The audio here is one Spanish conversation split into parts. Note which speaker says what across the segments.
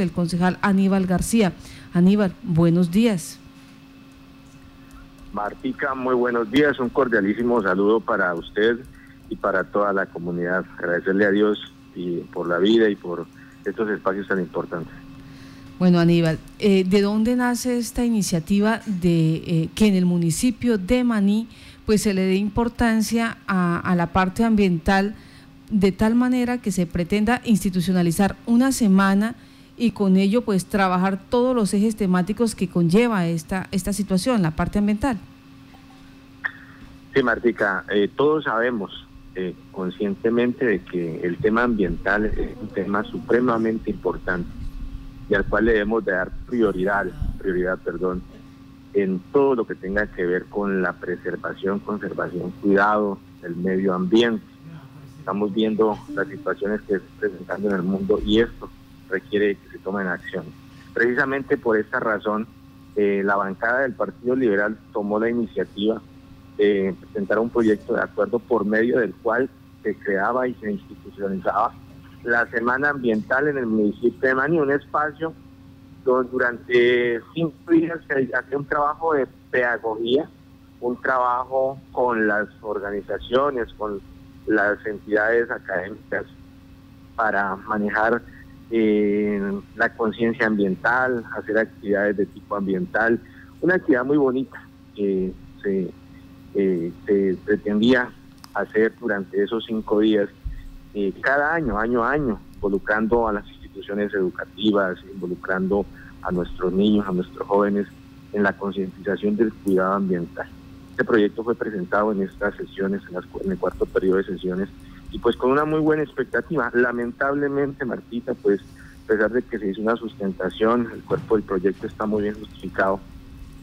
Speaker 1: el concejal Aníbal García. Aníbal, buenos días.
Speaker 2: Martica, muy buenos días. Un cordialísimo saludo para usted y para toda la comunidad. Agradecerle a Dios y por la vida y por estos espacios tan importantes.
Speaker 1: Bueno, Aníbal, eh, ¿de dónde nace esta iniciativa de eh, que en el municipio de Maní pues se le dé importancia a, a la parte ambiental de tal manera que se pretenda institucionalizar una semana y con ello pues trabajar todos los ejes temáticos que conlleva esta, esta situación, la parte ambiental.
Speaker 2: Sí, Martica, eh, todos sabemos eh, conscientemente de que el tema ambiental es un tema supremamente importante y al cual le debemos de dar prioridad, prioridad, perdón, en todo lo que tenga que ver con la preservación, conservación, cuidado del medio ambiente. Estamos viendo las situaciones que se están presentando en el mundo y esto requiere que se tomen acción. Precisamente por esta razón, eh, la bancada del Partido Liberal tomó la iniciativa de presentar un proyecto de acuerdo por medio del cual se creaba y se institucionalizaba la Semana Ambiental en el municipio de Mani, un espacio donde durante cinco días se hace un trabajo de pedagogía, un trabajo con las organizaciones, con las entidades académicas para manejar la conciencia ambiental, hacer actividades de tipo ambiental, una actividad muy bonita que se, se pretendía hacer durante esos cinco días, eh, cada año, año a año, involucrando a las instituciones educativas, involucrando a nuestros niños, a nuestros jóvenes en la concientización del cuidado ambiental. Este proyecto fue presentado en estas sesiones, en, las, en el cuarto periodo de sesiones y pues con una muy buena expectativa. Lamentablemente, Martita, pues a pesar de que se hizo una sustentación, el cuerpo del proyecto está muy bien justificado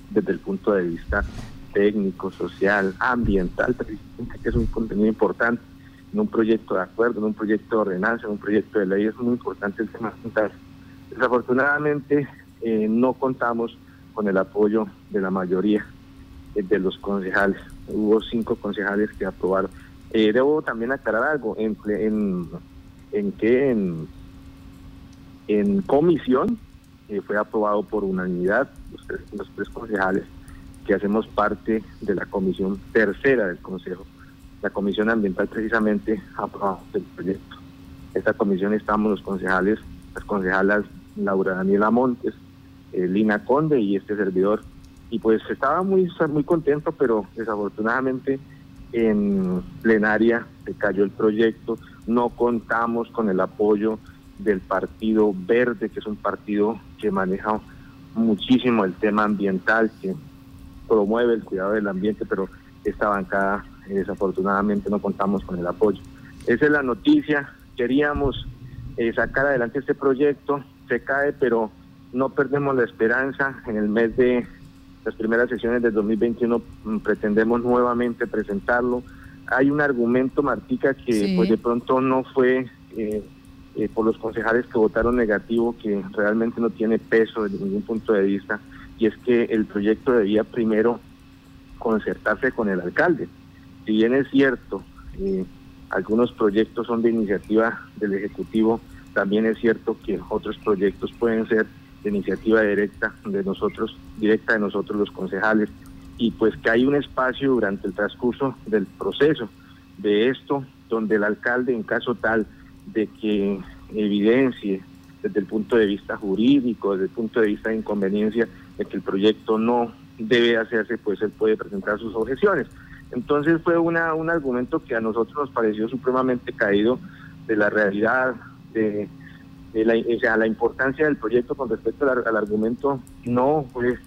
Speaker 2: desde el punto de vista técnico, social, ambiental, que es un contenido importante en un proyecto de acuerdo, en un proyecto de ordenanza, en un proyecto de ley, es muy importante el tema ambiental. Desafortunadamente eh, no contamos con el apoyo de la mayoría de los concejales. Hubo cinco concejales que aprobaron eh, debo también aclarar algo, en, en, en en, en comisión eh, fue aprobado por unanimidad los tres, los tres concejales que hacemos parte de la comisión tercera del Consejo. La comisión ambiental precisamente aprobado el proyecto. Esta comisión estamos los concejales, las concejalas Laura Daniela Montes, eh, Lina Conde y este servidor. Y pues estaba muy, muy contento, pero desafortunadamente en plenaria se cayó el proyecto, no contamos con el apoyo del Partido Verde, que es un partido que maneja muchísimo el tema ambiental, que promueve el cuidado del ambiente, pero esta bancada eh, desafortunadamente no contamos con el apoyo. Esa es la noticia, queríamos eh, sacar adelante este proyecto, se cae, pero no perdemos la esperanza. En el mes de las primeras sesiones del 2021 mm, pretendemos nuevamente presentarlo. Hay un argumento, Martica, que pues de pronto no fue eh, eh, por los concejales que votaron negativo, que realmente no tiene peso desde ningún punto de vista, y es que el proyecto debía primero concertarse con el alcalde. Si bien es cierto, eh, algunos proyectos son de iniciativa del Ejecutivo, también es cierto que otros proyectos pueden ser iniciativa directa de nosotros, directa de nosotros los concejales, y pues que hay un espacio durante el transcurso del proceso de esto, donde el alcalde, en caso tal de que evidencie desde el punto de vista jurídico, desde el punto de vista de inconveniencia, de que el proyecto no debe hacerse, pues él puede presentar sus objeciones. Entonces fue una, un argumento que a nosotros nos pareció supremamente caído de la realidad, de la, o sea, la importancia del proyecto con respecto al, argumento no fue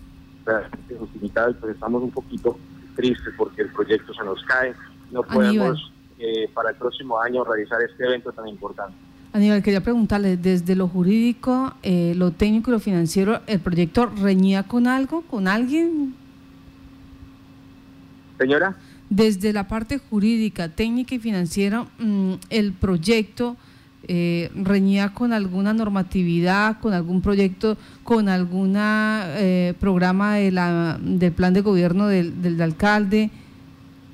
Speaker 2: justificada, pues estamos un poquito tristes porque el proyecto se nos cae, no podemos eh, para el próximo año realizar este evento tan importante.
Speaker 1: Aníbal, quería preguntarle, desde lo jurídico, eh, lo técnico y lo financiero, ¿el proyecto reñía con algo, con alguien?
Speaker 2: Señora.
Speaker 1: Desde la parte jurídica, técnica y financiera, mm, el proyecto eh, reñía con alguna normatividad, con algún proyecto, con algún eh, programa de la, del plan de gobierno del, del alcalde?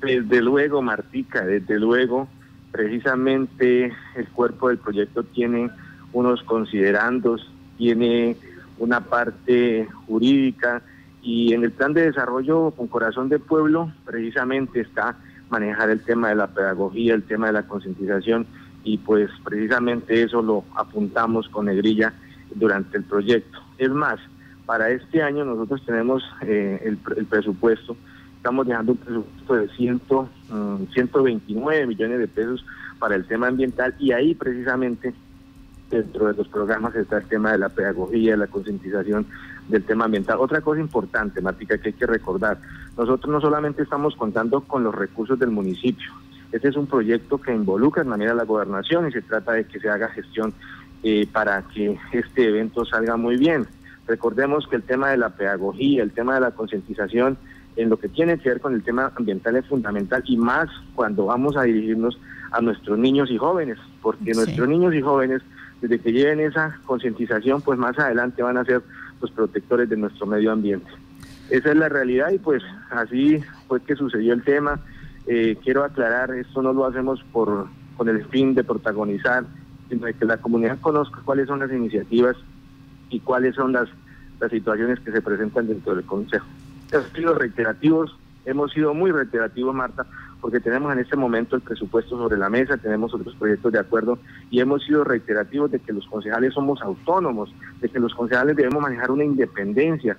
Speaker 2: Desde luego, Martica, desde luego, precisamente el cuerpo del proyecto tiene unos considerandos tiene una parte jurídica y en el plan de desarrollo con corazón de pueblo precisamente está manejar el tema de la pedagogía, el tema de la concientización y pues precisamente eso lo apuntamos con negrilla durante el proyecto. Es más, para este año nosotros tenemos eh, el, presupuesto, estamos dejando un presupuesto de 129 mm, millones de pesos para el tema ambiental y ahí precisamente dentro de los programas está el tema de la pedagogía, la concientización del tema ambiental. Otra cosa importante, Matica, que hay que recordar, nosotros no solamente estamos contando con los recursos del municipio, este es un proyecto que involucra de manera la gobernación y se trata de que se haga gestión eh, para que este evento salga muy bien. Recordemos que el tema de la pedagogía, el tema de la concientización, en lo que tiene que ver con el tema ambiental es fundamental y más cuando vamos a dirigirnos a nuestros niños y jóvenes, porque nuestros niños y jóvenes, desde que lleven esa concientización, pues más adelante van a ser los protectores de nuestro medio ambiente. Esa es la realidad y pues así fue que sucedió el tema. Eh, quiero aclarar, esto no lo hacemos por con el fin de protagonizar, sino de que la comunidad conozca cuáles son las iniciativas y cuáles son las, las situaciones que se presentan dentro del Consejo. Hemos sido reiterativos, hemos sido muy reiterativos, Marta, porque tenemos en este momento el presupuesto sobre la mesa, tenemos otros proyectos de acuerdo y hemos sido reiterativos de que los concejales somos autónomos, de que los concejales debemos manejar una independencia.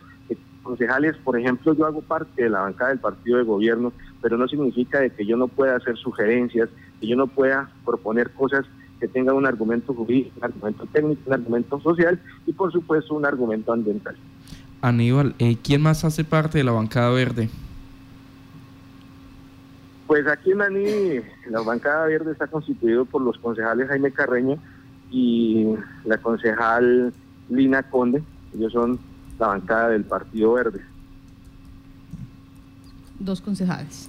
Speaker 2: concejales, por ejemplo, yo hago parte de la bancada del partido de gobierno, pero no significa de que yo no pueda hacer sugerencias, que yo no pueda proponer cosas que tengan un argumento jurídico, un argumento técnico, un argumento social y por supuesto un argumento ambiental.
Speaker 3: Aníbal, eh, ¿quién más hace parte de la bancada verde?
Speaker 2: Pues aquí en Maní, la bancada verde está constituido por los concejales Jaime Carreño y la concejal Lina Conde. Ellos son la bancada del Partido Verde.
Speaker 1: Dos concejales.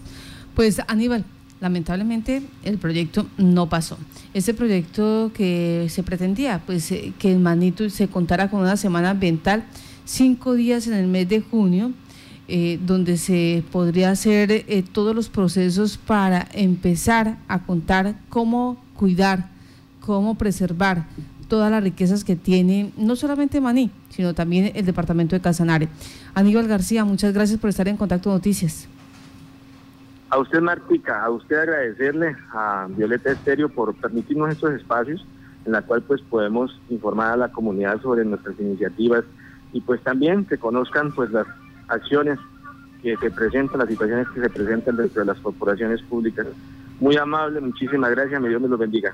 Speaker 1: Pues Aníbal, lamentablemente el proyecto no pasó. Ese proyecto que se pretendía, pues eh, que en Manito se contara con una semana ambiental, cinco días en el mes de junio, eh, donde se podría hacer eh, todos los procesos para empezar a contar cómo cuidar, cómo preservar todas las riquezas que tiene no solamente Maní, sino también el departamento de Casanare. Aníbal García, muchas gracias por estar en Contacto Noticias.
Speaker 2: A usted, Martica, a usted agradecerle a Violeta Estéreo por permitirnos estos espacios en la cual pues podemos informar a la comunidad sobre nuestras iniciativas y pues también que conozcan pues las acciones que se presentan, las situaciones que se presentan dentro de las corporaciones públicas. Muy amable, muchísimas gracias, mi Dios me lo bendiga.